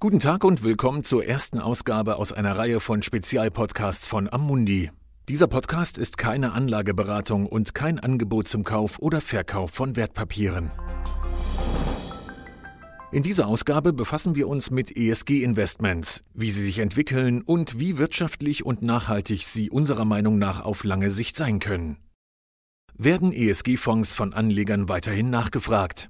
Guten Tag und willkommen zur ersten Ausgabe aus einer Reihe von Spezialpodcasts von Amundi. Dieser Podcast ist keine Anlageberatung und kein Angebot zum Kauf oder Verkauf von Wertpapieren. In dieser Ausgabe befassen wir uns mit ESG-Investments, wie sie sich entwickeln und wie wirtschaftlich und nachhaltig sie unserer Meinung nach auf lange Sicht sein können. Werden ESG-Fonds von Anlegern weiterhin nachgefragt?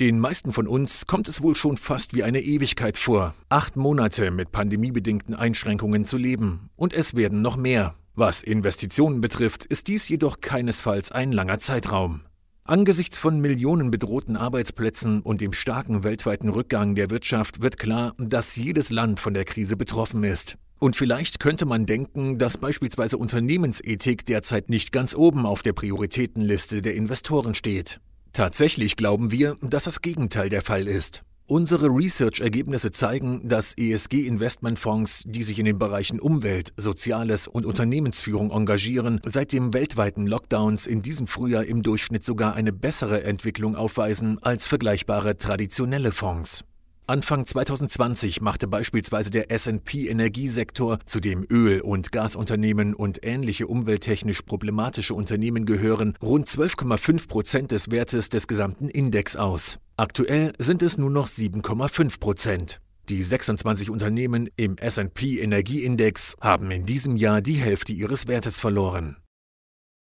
Den meisten von uns kommt es wohl schon fast wie eine Ewigkeit vor, acht Monate mit pandemiebedingten Einschränkungen zu leben. Und es werden noch mehr. Was Investitionen betrifft, ist dies jedoch keinesfalls ein langer Zeitraum. Angesichts von Millionen bedrohten Arbeitsplätzen und dem starken weltweiten Rückgang der Wirtschaft wird klar, dass jedes Land von der Krise betroffen ist. Und vielleicht könnte man denken, dass beispielsweise Unternehmensethik derzeit nicht ganz oben auf der Prioritätenliste der Investoren steht. Tatsächlich glauben wir, dass das Gegenteil der Fall ist. Unsere Research-Ergebnisse zeigen, dass ESG-Investmentfonds, die sich in den Bereichen Umwelt, Soziales und Unternehmensführung engagieren, seit dem weltweiten Lockdowns in diesem Frühjahr im Durchschnitt sogar eine bessere Entwicklung aufweisen als vergleichbare traditionelle Fonds. Anfang 2020 machte beispielsweise der S&P Energiesektor, zu dem Öl- und Gasunternehmen und ähnliche umwelttechnisch problematische Unternehmen gehören, rund 12,5 Prozent des Wertes des gesamten Index aus. Aktuell sind es nur noch 7,5 Prozent. Die 26 Unternehmen im S&P Energieindex haben in diesem Jahr die Hälfte ihres Wertes verloren.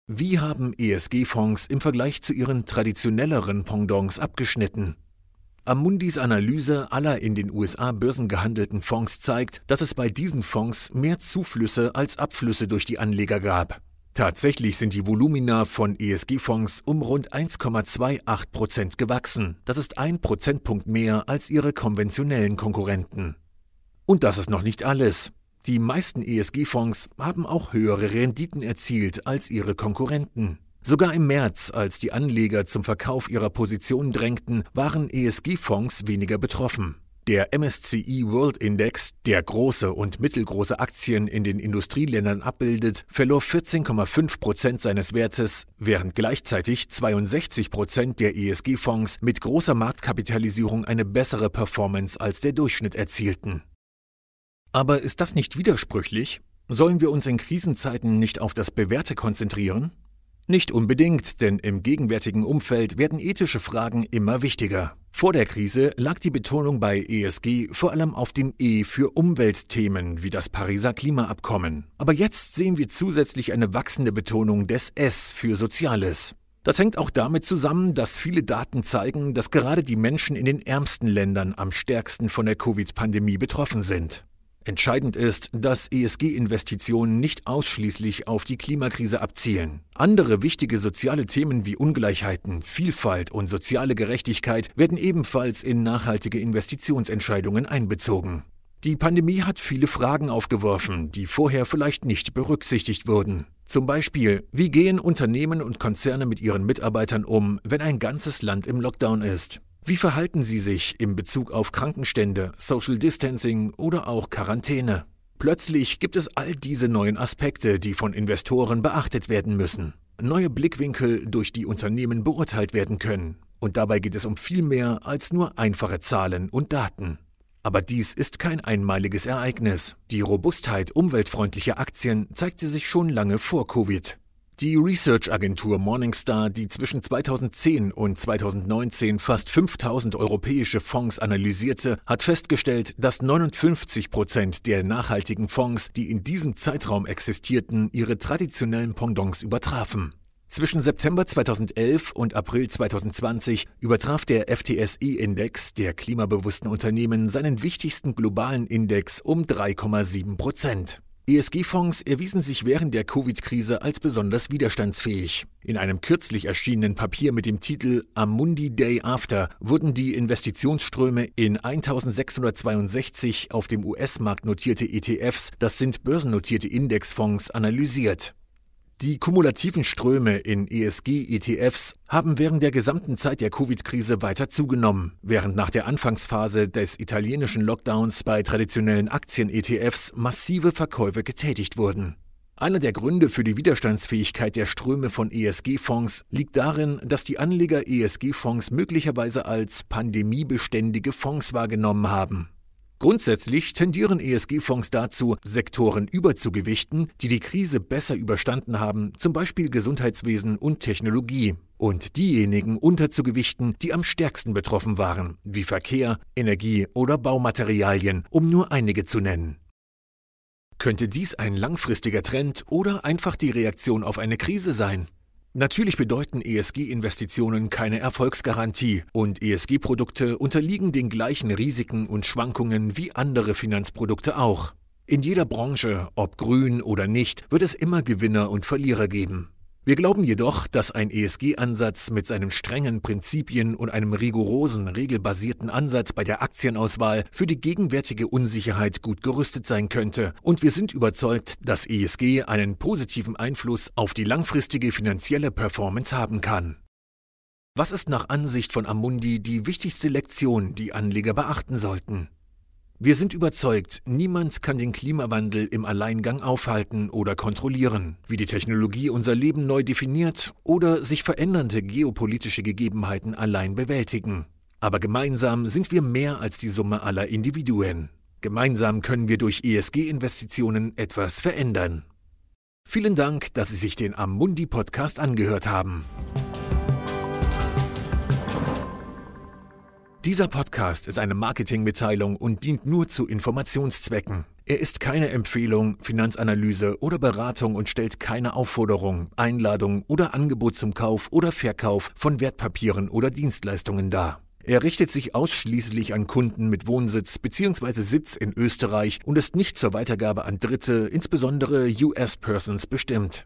Wie haben ESG-Fonds im Vergleich zu ihren traditionelleren Pendants abgeschnitten? Amundis Analyse aller in den USA börsengehandelten Fonds zeigt, dass es bei diesen Fonds mehr Zuflüsse als Abflüsse durch die Anleger gab. Tatsächlich sind die Volumina von ESG-Fonds um rund 1,28 Prozent gewachsen. Das ist ein Prozentpunkt mehr als ihre konventionellen Konkurrenten. Und das ist noch nicht alles. Die meisten ESG-Fonds haben auch höhere Renditen erzielt als ihre Konkurrenten. Sogar im März, als die Anleger zum Verkauf ihrer Positionen drängten, waren ESG-Fonds weniger betroffen. Der MSCI World Index, der große und mittelgroße Aktien in den Industrieländern abbildet, verlor 14,5 Prozent seines Wertes, während gleichzeitig 62 Prozent der ESG-Fonds mit großer Marktkapitalisierung eine bessere Performance als der Durchschnitt erzielten. Aber ist das nicht widersprüchlich? Sollen wir uns in Krisenzeiten nicht auf das Bewährte konzentrieren? Nicht unbedingt, denn im gegenwärtigen Umfeld werden ethische Fragen immer wichtiger. Vor der Krise lag die Betonung bei ESG vor allem auf dem E für Umweltthemen wie das Pariser Klimaabkommen. Aber jetzt sehen wir zusätzlich eine wachsende Betonung des S für Soziales. Das hängt auch damit zusammen, dass viele Daten zeigen, dass gerade die Menschen in den ärmsten Ländern am stärksten von der Covid-Pandemie betroffen sind. Entscheidend ist, dass ESG-Investitionen nicht ausschließlich auf die Klimakrise abzielen. Andere wichtige soziale Themen wie Ungleichheiten, Vielfalt und soziale Gerechtigkeit werden ebenfalls in nachhaltige Investitionsentscheidungen einbezogen. Die Pandemie hat viele Fragen aufgeworfen, die vorher vielleicht nicht berücksichtigt wurden. Zum Beispiel, wie gehen Unternehmen und Konzerne mit ihren Mitarbeitern um, wenn ein ganzes Land im Lockdown ist? Wie verhalten Sie sich in Bezug auf Krankenstände, Social Distancing oder auch Quarantäne? Plötzlich gibt es all diese neuen Aspekte, die von Investoren beachtet werden müssen. Neue Blickwinkel, durch die Unternehmen beurteilt werden können. Und dabei geht es um viel mehr als nur einfache Zahlen und Daten. Aber dies ist kein einmaliges Ereignis. Die Robustheit umweltfreundlicher Aktien zeigte sich schon lange vor Covid. Die Research-Agentur Morningstar, die zwischen 2010 und 2019 fast 5000 europäische Fonds analysierte, hat festgestellt, dass 59 Prozent der nachhaltigen Fonds, die in diesem Zeitraum existierten, ihre traditionellen Pendants übertrafen. Zwischen September 2011 und April 2020 übertraf der FTSE-Index der klimabewussten Unternehmen seinen wichtigsten globalen Index um 3,7 Prozent. ESG-Fonds erwiesen sich während der Covid-Krise als besonders widerstandsfähig. In einem kürzlich erschienenen Papier mit dem Titel Amundi Day After wurden die Investitionsströme in 1662 auf dem US-Markt notierte ETFs, das sind börsennotierte Indexfonds, analysiert. Die kumulativen Ströme in ESG-ETFs haben während der gesamten Zeit der Covid-Krise weiter zugenommen, während nach der Anfangsphase des italienischen Lockdowns bei traditionellen Aktien-ETFs massive Verkäufe getätigt wurden. Einer der Gründe für die Widerstandsfähigkeit der Ströme von ESG-Fonds liegt darin, dass die Anleger ESG-Fonds möglicherweise als pandemiebeständige Fonds wahrgenommen haben. Grundsätzlich tendieren ESG-Fonds dazu, Sektoren überzugewichten, die die Krise besser überstanden haben, zum Beispiel Gesundheitswesen und Technologie, und diejenigen unterzugewichten, die am stärksten betroffen waren, wie Verkehr, Energie oder Baumaterialien, um nur einige zu nennen. Könnte dies ein langfristiger Trend oder einfach die Reaktion auf eine Krise sein? Natürlich bedeuten ESG-Investitionen keine Erfolgsgarantie und ESG-Produkte unterliegen den gleichen Risiken und Schwankungen wie andere Finanzprodukte auch. In jeder Branche, ob grün oder nicht, wird es immer Gewinner und Verlierer geben. Wir glauben jedoch, dass ein ESG-Ansatz mit seinen strengen Prinzipien und einem rigorosen, regelbasierten Ansatz bei der Aktienauswahl für die gegenwärtige Unsicherheit gut gerüstet sein könnte. Und wir sind überzeugt, dass ESG einen positiven Einfluss auf die langfristige finanzielle Performance haben kann. Was ist nach Ansicht von Amundi die wichtigste Lektion, die Anleger beachten sollten? Wir sind überzeugt, niemand kann den Klimawandel im Alleingang aufhalten oder kontrollieren, wie die Technologie unser Leben neu definiert oder sich verändernde geopolitische Gegebenheiten allein bewältigen. Aber gemeinsam sind wir mehr als die Summe aller Individuen. Gemeinsam können wir durch ESG-Investitionen etwas verändern. Vielen Dank, dass Sie sich den Amundi Podcast angehört haben. Dieser Podcast ist eine Marketingmitteilung und dient nur zu Informationszwecken. Er ist keine Empfehlung, Finanzanalyse oder Beratung und stellt keine Aufforderung, Einladung oder Angebot zum Kauf oder Verkauf von Wertpapieren oder Dienstleistungen dar. Er richtet sich ausschließlich an Kunden mit Wohnsitz bzw. Sitz in Österreich und ist nicht zur Weitergabe an Dritte, insbesondere US-Persons, bestimmt.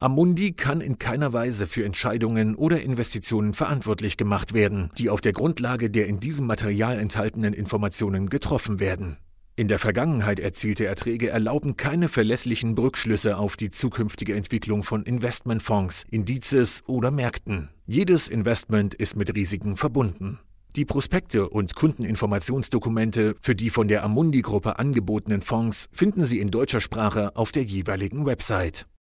Amundi kann in keiner Weise für Entscheidungen oder Investitionen verantwortlich gemacht werden, die auf der Grundlage der in diesem Material enthaltenen Informationen getroffen werden. In der Vergangenheit erzielte Erträge erlauben keine verlässlichen Rückschlüsse auf die zukünftige Entwicklung von Investmentfonds, Indizes oder Märkten. Jedes Investment ist mit Risiken verbunden. Die Prospekte und Kundeninformationsdokumente für die von der Amundi-Gruppe angebotenen Fonds finden Sie in deutscher Sprache auf der jeweiligen Website.